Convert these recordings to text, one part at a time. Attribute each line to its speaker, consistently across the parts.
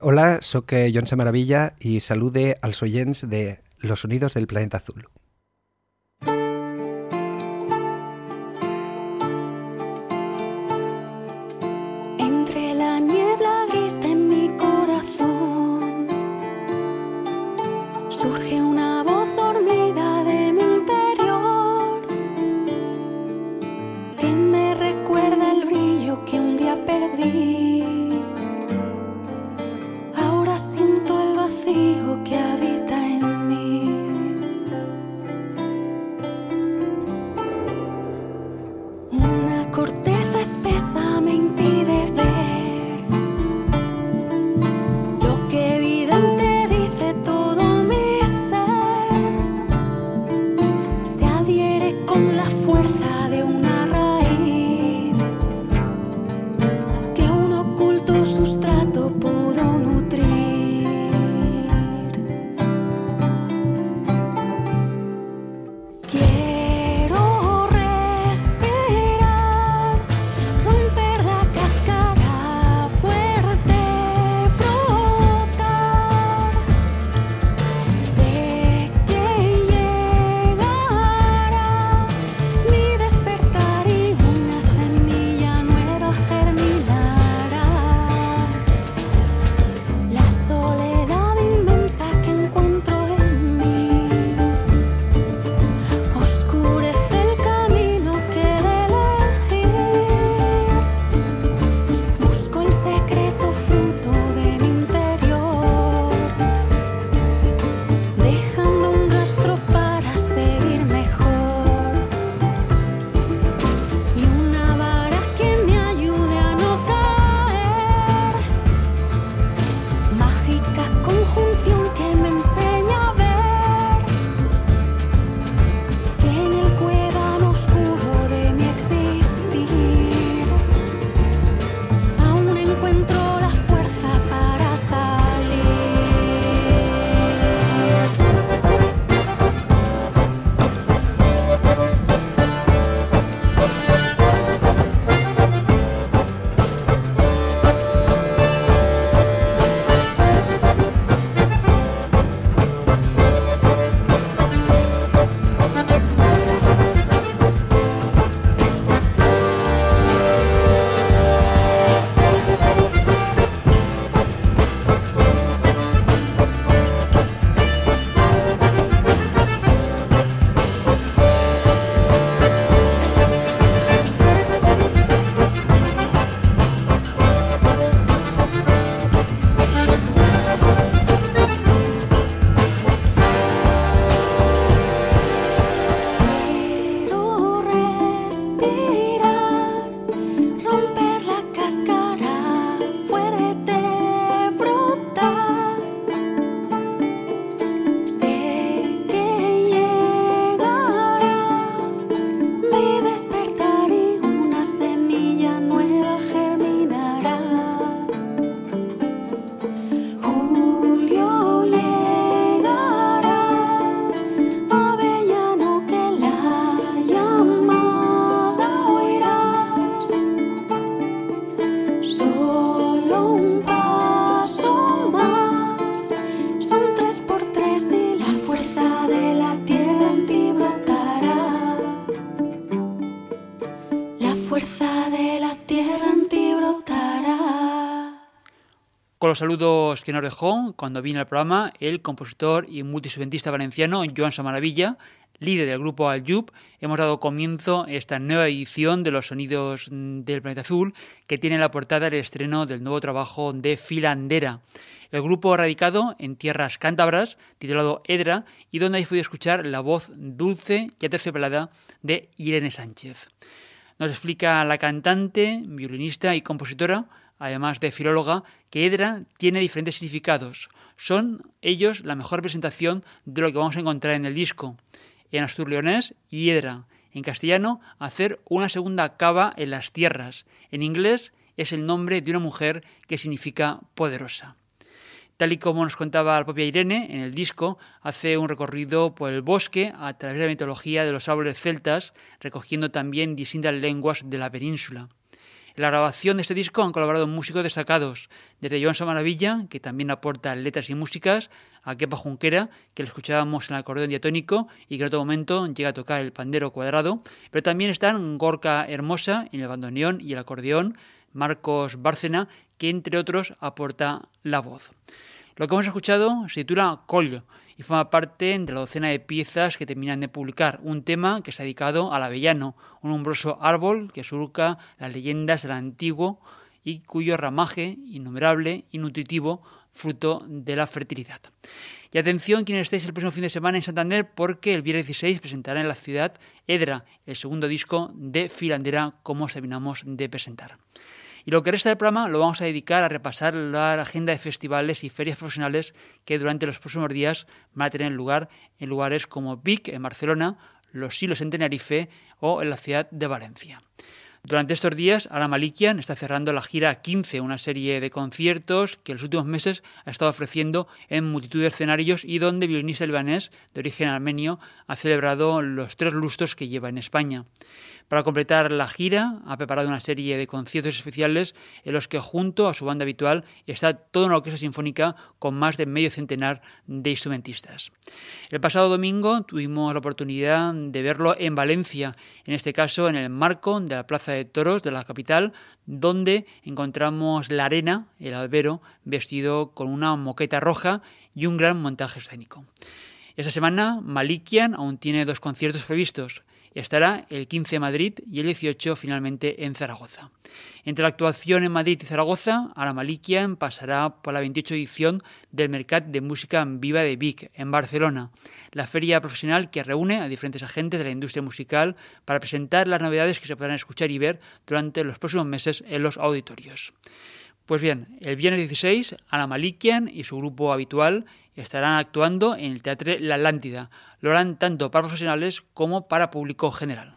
Speaker 1: Hola, sóc Joan Maravilla i salude als oients de Los Sonidos del Planeta Azul.
Speaker 2: Saludos que nos dejó cuando vino al programa el compositor y multisubventista valenciano Joan Samaravilla, líder del grupo Aljub, hemos dado comienzo a esta nueva edición de los sonidos del planeta azul que tiene la portada el estreno del nuevo trabajo de Filandera. El grupo radicado en tierras cántabras, titulado Edra, y donde hay podido escuchar la voz dulce y aterciopelada de Irene Sánchez. Nos explica la cantante, violinista y compositora además de filóloga, que Edra tiene diferentes significados. Son ellos la mejor presentación de lo que vamos a encontrar en el disco. En astur-leonés, Hiedra. En castellano, hacer una segunda cava en las tierras. En inglés, es el nombre de una mujer que significa poderosa. Tal y como nos contaba la propia Irene, en el disco hace un recorrido por el bosque a través de la mitología de los árboles celtas, recogiendo también distintas lenguas de la península. La grabación de este disco han colaborado músicos destacados, desde Joan Maravilla, que también aporta letras y músicas, a Kepa Junquera, que le escuchábamos en el acordeón diatónico y que en otro momento llega a tocar el pandero cuadrado, pero también están Gorka Hermosa en el bandoneón y el acordeón, Marcos Bárcena, que entre otros aporta la voz. Lo que hemos escuchado se titula Collo y forma parte de la docena de piezas que terminan de publicar, un tema que se ha dedicado al avellano, un umbroso árbol que surca las leyendas del antiguo y cuyo ramaje innumerable y nutritivo fruto de la fertilidad. Y atención quienes estéis el próximo fin de semana en Santander porque el viernes 16 presentará en la ciudad Edra, el segundo disco de Filandera como os terminamos de presentar. Y lo que resta del programa lo vamos a dedicar a repasar la agenda de festivales y ferias profesionales que durante los próximos días van a tener lugar en lugares como Vic, en Barcelona, Los Silos en Tenerife o en la ciudad de Valencia. Durante estos días, Ara Malikian está cerrando la gira 15, una serie de conciertos que en los últimos meses ha estado ofreciendo en multitud de escenarios y donde violinista libanés de origen armenio ha celebrado los tres lustros que lleva en España. Para completar la gira, ha preparado una serie de conciertos especiales en los que junto a su banda habitual está toda una orquesta sinfónica con más de medio centenar de instrumentistas. El pasado domingo tuvimos la oportunidad de verlo en Valencia, en este caso en el marco de la Plaza de Toros de la capital, donde encontramos la arena, el albero, vestido con una moqueta roja y un gran montaje escénico. Esta semana Malikian aún tiene dos conciertos previstos. Estará el 15 en Madrid y el 18 finalmente en Zaragoza. Entre la actuación en Madrid y Zaragoza, Aramalikian pasará por la 28 edición del Mercat de Música Viva de Vic, en Barcelona, la feria profesional que reúne a diferentes agentes de la industria musical para presentar las novedades que se podrán escuchar y ver durante los próximos meses en los auditorios. Pues bien, el viernes 16, Ana Malikian y su grupo habitual estarán actuando en el Teatro La Atlántida. Lo harán tanto para profesionales como para público general.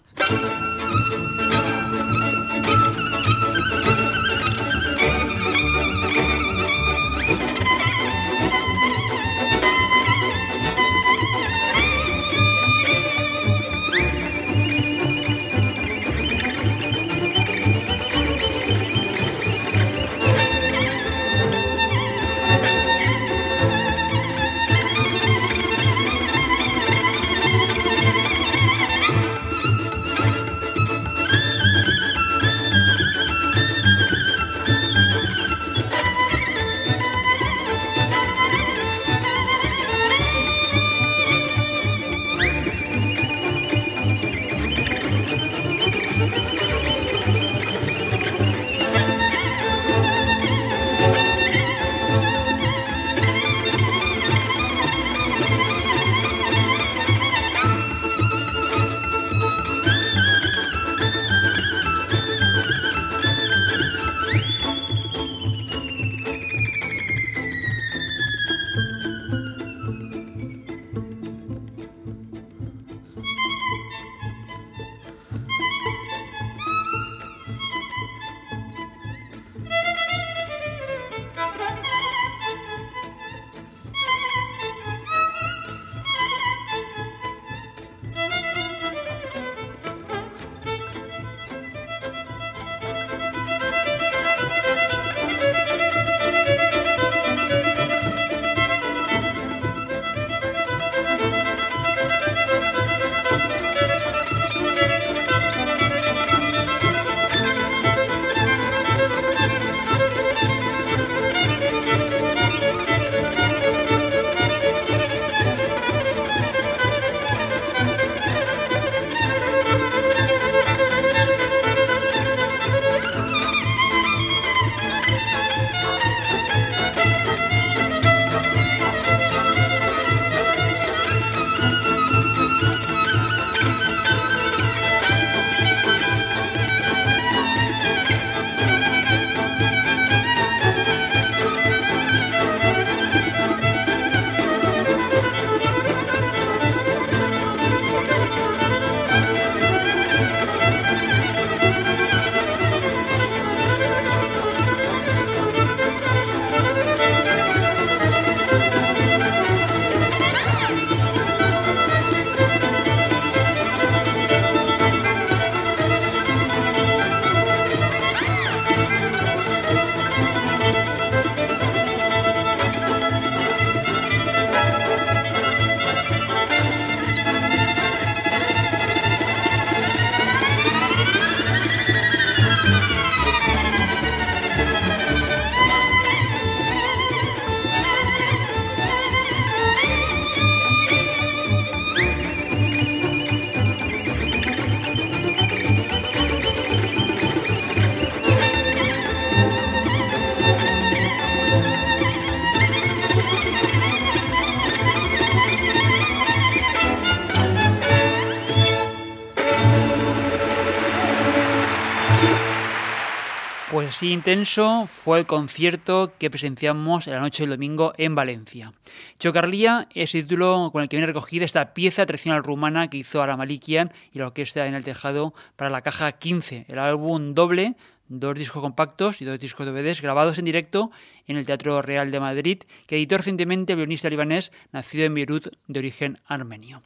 Speaker 2: Intenso fue el concierto que presenciamos en la noche del domingo en Valencia. Chocarlía es el título con el que viene recogida esta pieza tradicional rumana que hizo Aramalikian y la orquesta en el tejado para la caja 15, el álbum doble dos discos compactos y dos discos DVDs grabados en directo en el Teatro Real de Madrid, que editó recientemente el violinista libanés nacido en Beirut de origen armenio.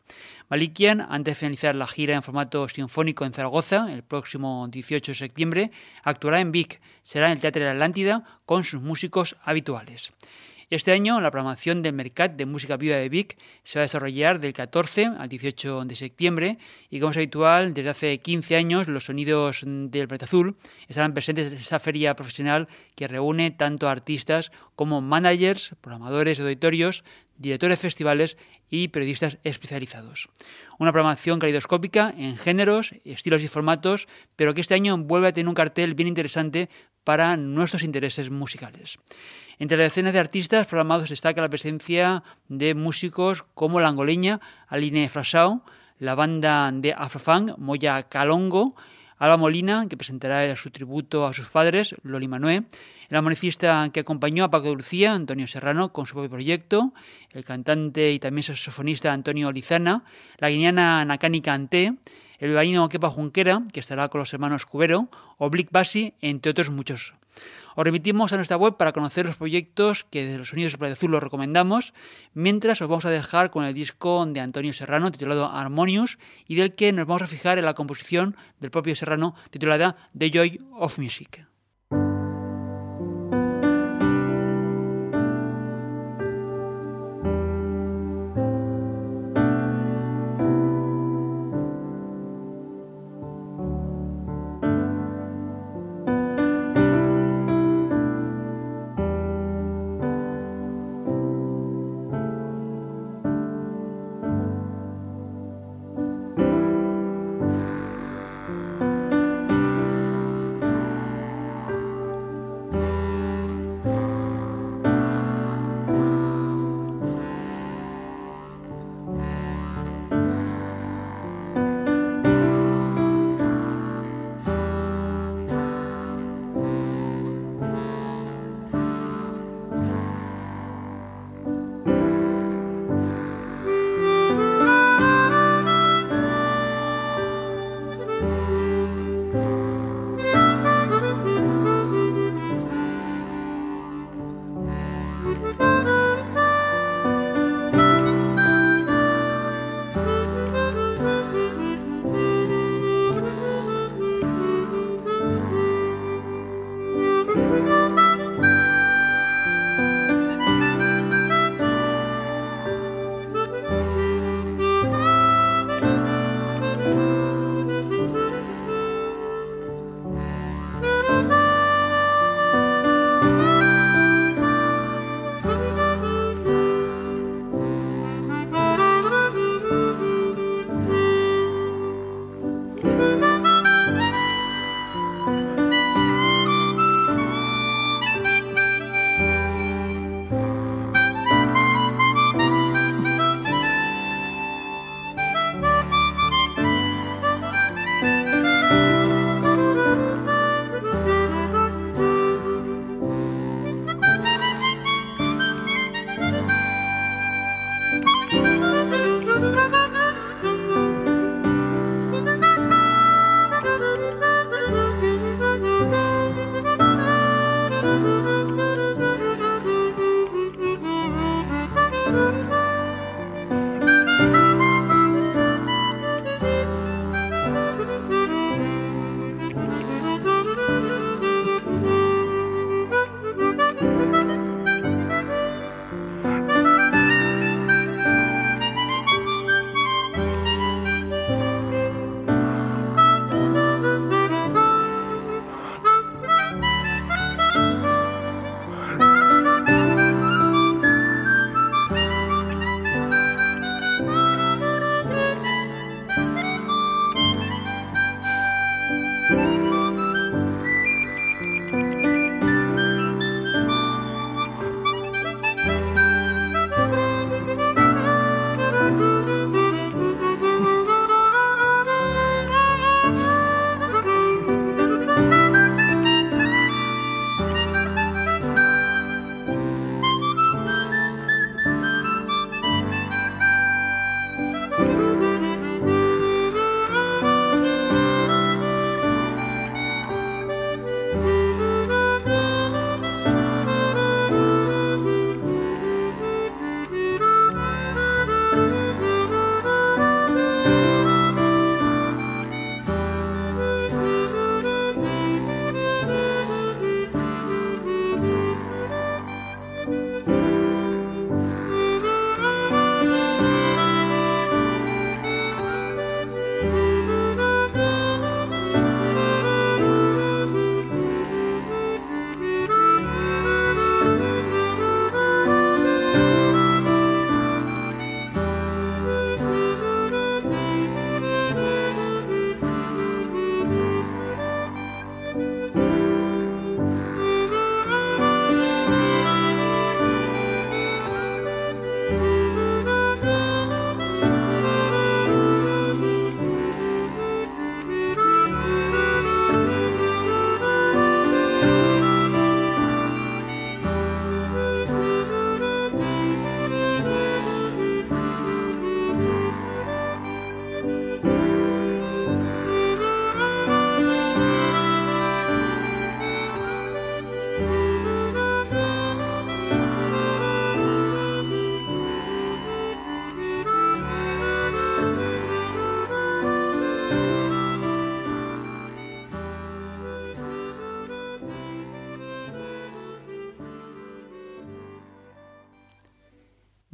Speaker 2: Malikian, antes de finalizar la gira en formato sinfónico en Zaragoza, el próximo 18 de septiembre, actuará en Vic, será en el Teatro de la Atlántida con sus músicos habituales. Este año la programación del Mercat de Música Viva de Vic se va a desarrollar del 14 al 18 de septiembre y como es habitual, desde hace 15 años los sonidos del Planeta Azul estarán presentes en esa feria profesional que reúne tanto artistas como managers, programadores de auditorios, directores de festivales y periodistas especializados. Una programación calidoscópica en géneros, estilos y formatos, pero que este año vuelve a tener un cartel bien interesante para nuestros intereses musicales. Entre las decenas de artistas programados destaca la presencia de músicos como la angoleña Aline Frasao, la banda de Afrofang Moya Calongo, Alba Molina, que presentará su tributo a sus padres, Loli Manué, el armonicista que acompañó a Paco de Lucía, Antonio Serrano, con su propio proyecto, el cantante y también saxofonista Antonio Lizana, la guineana Nakani Kanté, el bilbaíno Kepa Junquera, que estará con los hermanos Cubero, o Blick Basi, entre otros muchos. Os remitimos a nuestra web para conocer los proyectos que desde los Sonidos del Planeta Azul los recomendamos, mientras os vamos a dejar con el disco de Antonio Serrano titulado Harmonious y del que nos vamos a fijar en la composición del propio Serrano titulada The Joy of Music.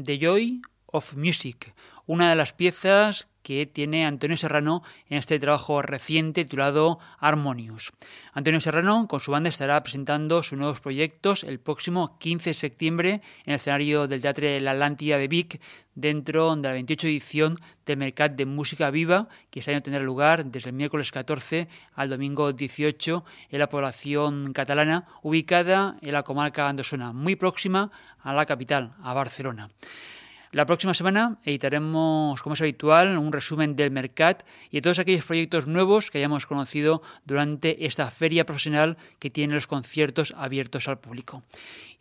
Speaker 2: The Joy of Music, una de las piezas que tiene Antonio Serrano en este trabajo reciente titulado Harmonious. Antonio Serrano con su banda estará presentando sus nuevos proyectos el próximo 15 de septiembre en el escenario del Teatro de la Atlántida de Vic dentro de la 28 edición del Mercat de Música Viva que este año tendrá lugar desde el miércoles 14 al domingo 18 en la población catalana ubicada en la comarca andosona, muy próxima a la capital, a Barcelona. La próxima semana editaremos, como es habitual, un resumen del Mercat y de todos aquellos proyectos nuevos que hayamos conocido durante esta feria profesional que tiene los conciertos abiertos al público.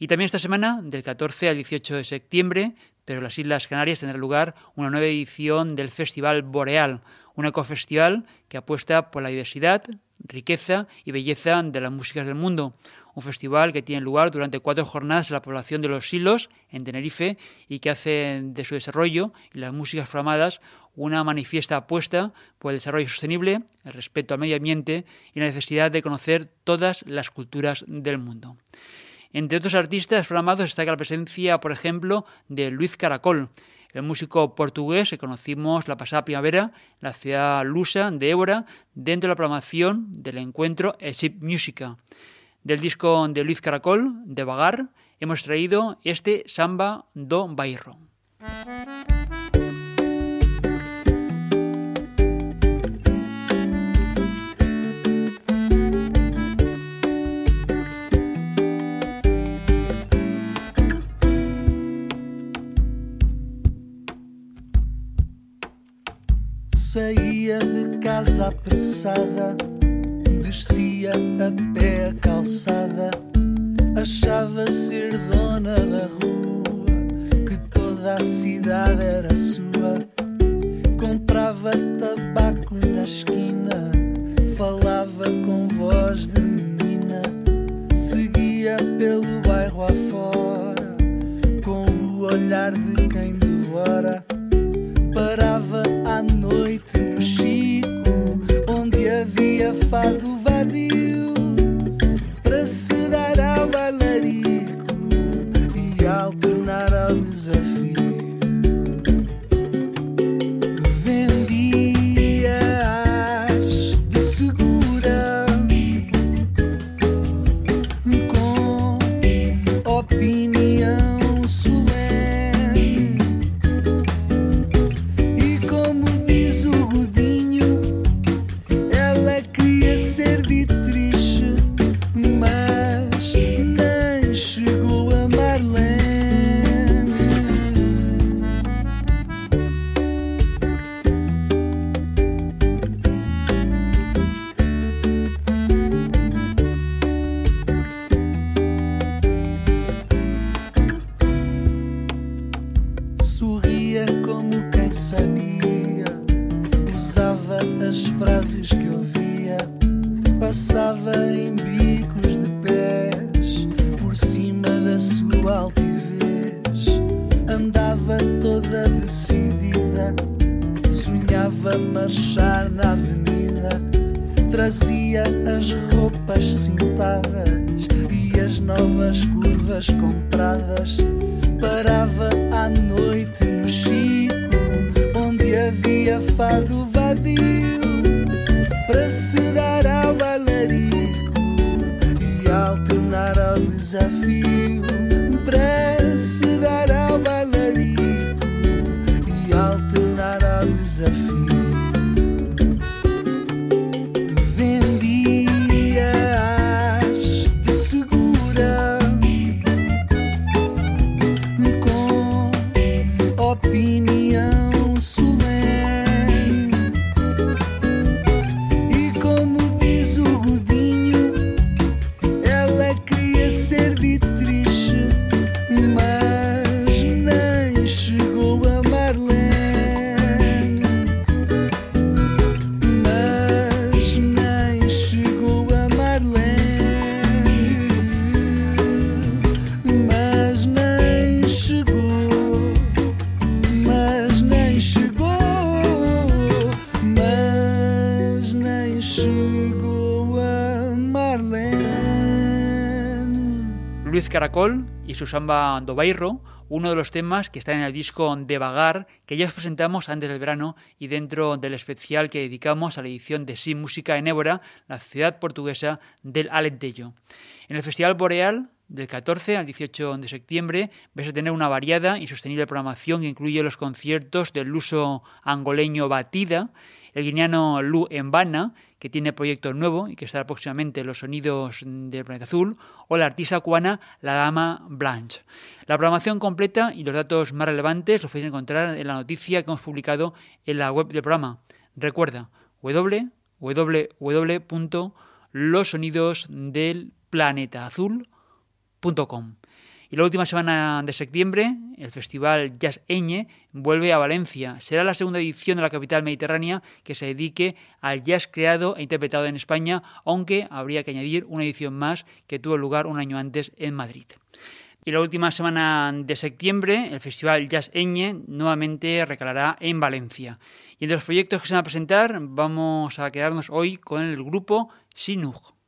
Speaker 2: Y también esta semana, del 14 al 18 de septiembre, pero en las Islas Canarias tendrá lugar una nueva edición del Festival Boreal, un ecofestival que apuesta por la diversidad, riqueza y belleza de las músicas del mundo un festival que tiene lugar durante cuatro jornadas en la población de Los Silos, en Tenerife, y que hace de su desarrollo y las músicas programadas una manifiesta apuesta por el desarrollo sostenible, el respeto al medio ambiente y la necesidad de conocer todas las culturas del mundo. Entre otros artistas programados destaca la presencia, por ejemplo, de Luis Caracol, el músico portugués que conocimos la pasada primavera en la ciudad lusa de Évora, dentro de la programación del encuentro Exip Musica. Del disco de Luis Caracol, de Vagar, hemos traído este Samba do Bairro.
Speaker 3: Saía de casa apressada a pé a calçada, achava ser dona da rua, que toda a cidade era sua. Comprava tabaco na esquina, falava com voz de menina, seguia pelo bairro afora, com o olhar de quem devora. Parava à noite no Chico, onde havia fado
Speaker 2: Y su samba uno de los temas que está en el disco De Vagar, que ya os presentamos antes del verano y dentro del especial que dedicamos a la edición de Sin Música en Évora, la ciudad portuguesa del Alentejo. En el Festival Boreal del 14 al 18 de septiembre vais a tener una variada y sostenible programación que incluye los conciertos del luso angoleño Batida, el guineano Lu Mbana, que tiene proyecto nuevo y que estará próximamente en los sonidos del planeta azul, o la artista cubana La Dama Blanche. La programación completa y los datos más relevantes los podéis encontrar en la noticia que hemos publicado en la web del programa. Recuerda www.losonidosdelplanetaazul.com. Y la última semana de septiembre, el festival Jazz Eñe vuelve a Valencia. Será la segunda edición de la capital mediterránea que se dedique al jazz creado e interpretado en España, aunque habría que añadir una edición más que tuvo lugar un año antes en Madrid. Y la última semana de septiembre, el Festival Jazz Eñe nuevamente recalará en Valencia. Y entre los proyectos que se van a presentar, vamos a quedarnos hoy con el grupo Sinug.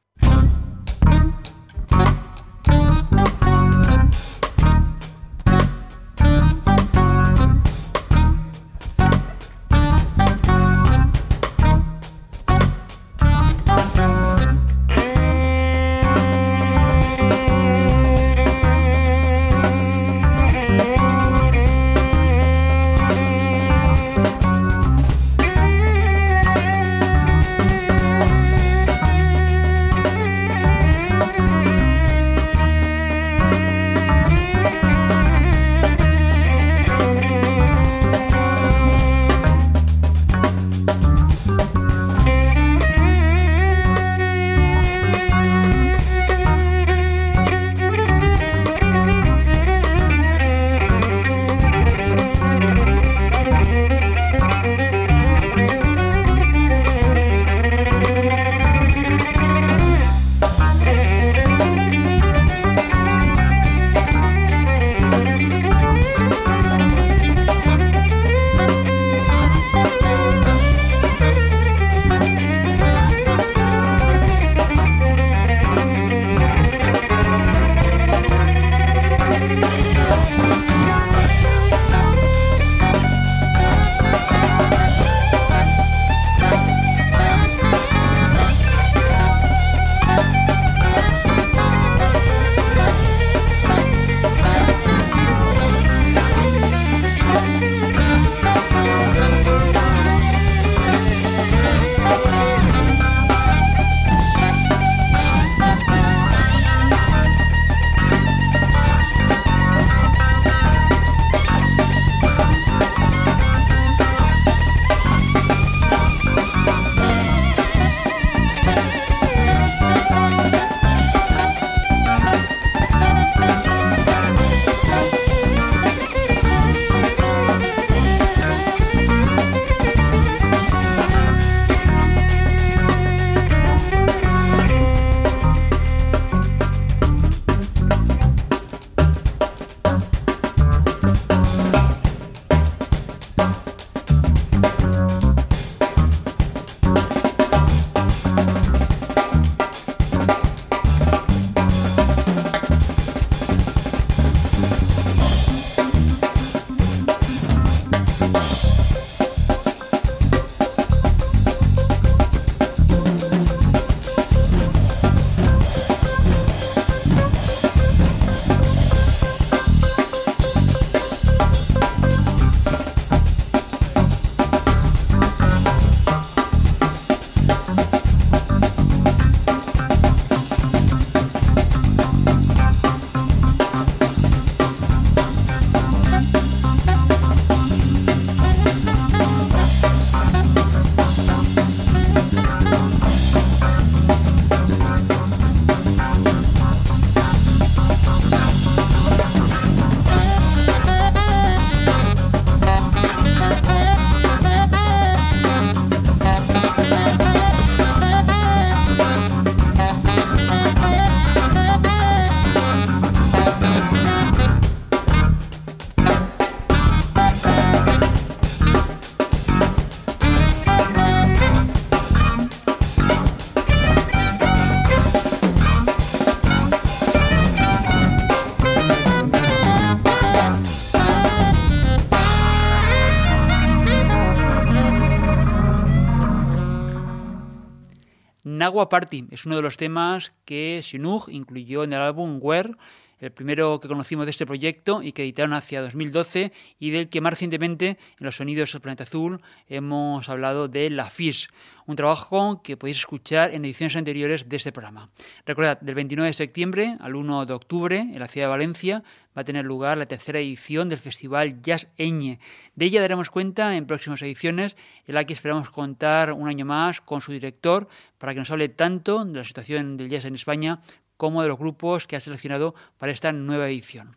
Speaker 2: Nagua Party es uno de los temas que Sinug incluyó en el álbum Where el primero que conocimos de este proyecto y que editaron hacia 2012 y del que más recientemente en los sonidos del planeta azul hemos hablado de La Fish, un trabajo que podéis escuchar en ediciones anteriores de este programa. Recordad, del 29 de septiembre al 1 de octubre en la ciudad de Valencia va a tener lugar la tercera edición del Festival Jazz Eñe. De ella daremos cuenta en próximas ediciones, en la que esperamos contar un año más con su director para que nos hable tanto de la situación del jazz en España como de los grupos que ha seleccionado para esta nueva edición.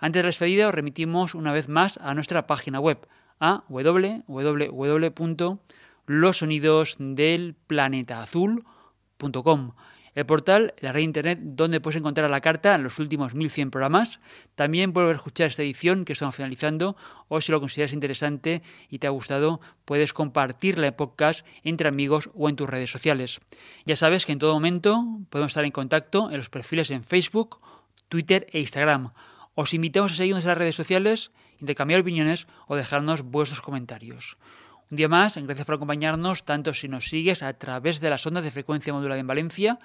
Speaker 2: Antes de despedida os remitimos una vez más a nuestra página web a www.losonidosdelplanetaazul.com el portal, la red internet donde puedes encontrar la carta en los últimos 1100 programas. También puedes escuchar esta edición que estamos finalizando o si lo consideras interesante y te ha gustado, puedes compartirla en podcast entre amigos o en tus redes sociales. Ya sabes que en todo momento podemos estar en contacto en los perfiles en Facebook, Twitter e Instagram. Os invitamos a seguirnos en las redes sociales, intercambiar opiniones o dejarnos vuestros comentarios. Un día más, gracias por acompañarnos, tanto si nos sigues a través de las ondas de frecuencia modulada en Valencia,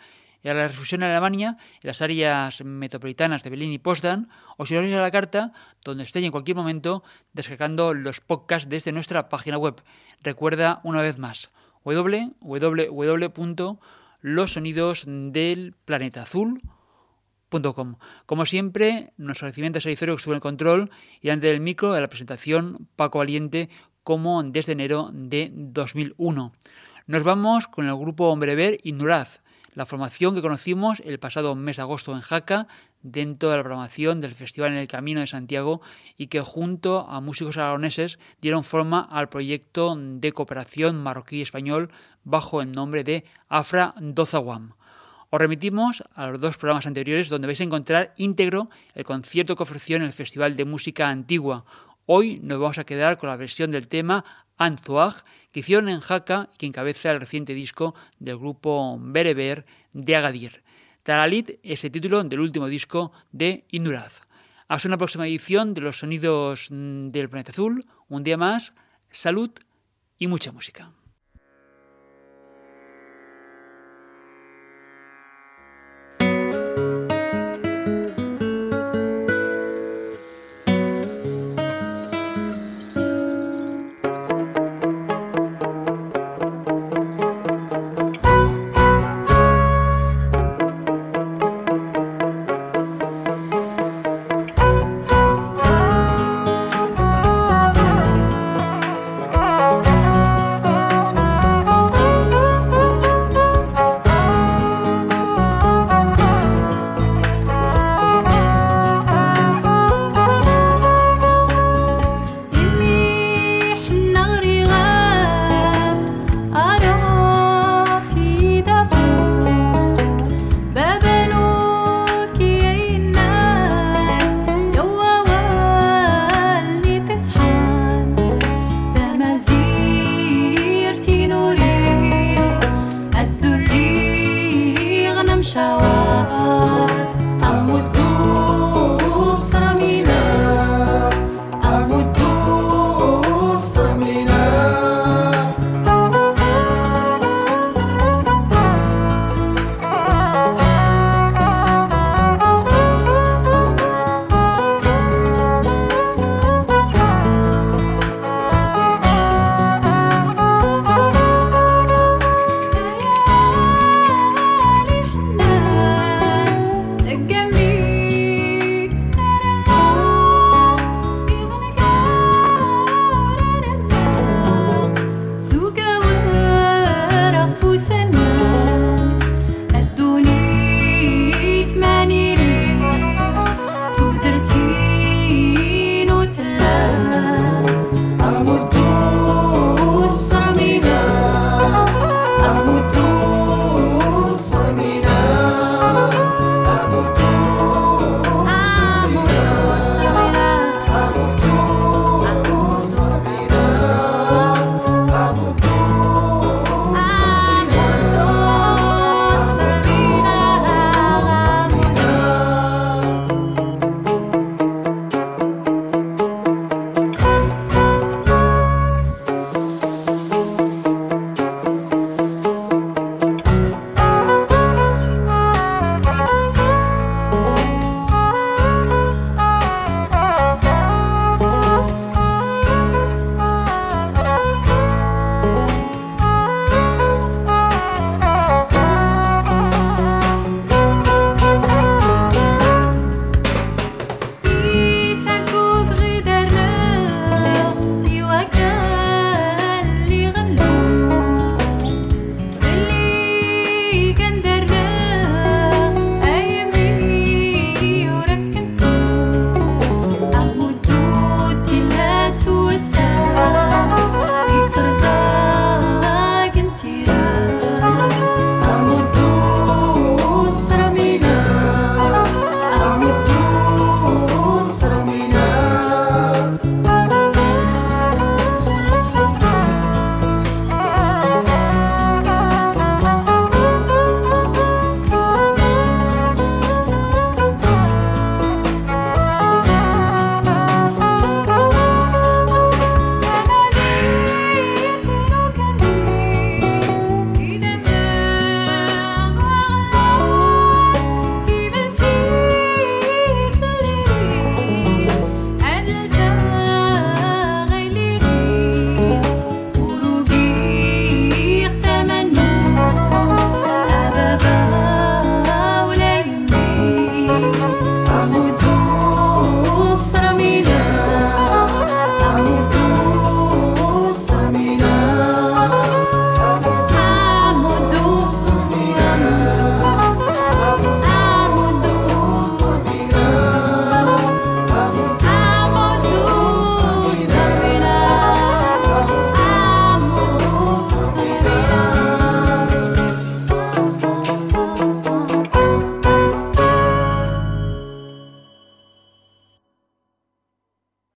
Speaker 2: y a la refusión en Alemania, en las áreas metropolitanas de Berlín y Potsdam, o si sigues a la carta, donde estéis en cualquier momento descargando los podcasts desde nuestra página web. Recuerda una vez más, www.losonidosdelplanetaazul.com. Como siempre, nuestro agradecimiento a Editorio que estuvo en el control y ante el micro de la presentación Paco Valiente como desde enero de 2001. Nos vamos con el grupo Hombrever y Nuraz, la formación que conocimos el pasado mes de agosto en Jaca, dentro de la programación del Festival en el Camino de Santiago y que junto a músicos aragoneses dieron forma al proyecto de cooperación marroquí-español bajo el nombre de Afra Dozawam. Os remitimos a los dos programas anteriores donde vais a encontrar íntegro el concierto que ofreció en el Festival de Música Antigua, Hoy nos vamos a quedar con la versión del tema Anzuag que hicieron en Jaca y que encabeza el reciente disco del grupo Bereber de Agadir. Taralit es el título del último disco de Induraz. Hasta una próxima edición de los sonidos del planeta azul. Un día más, salud y mucha música.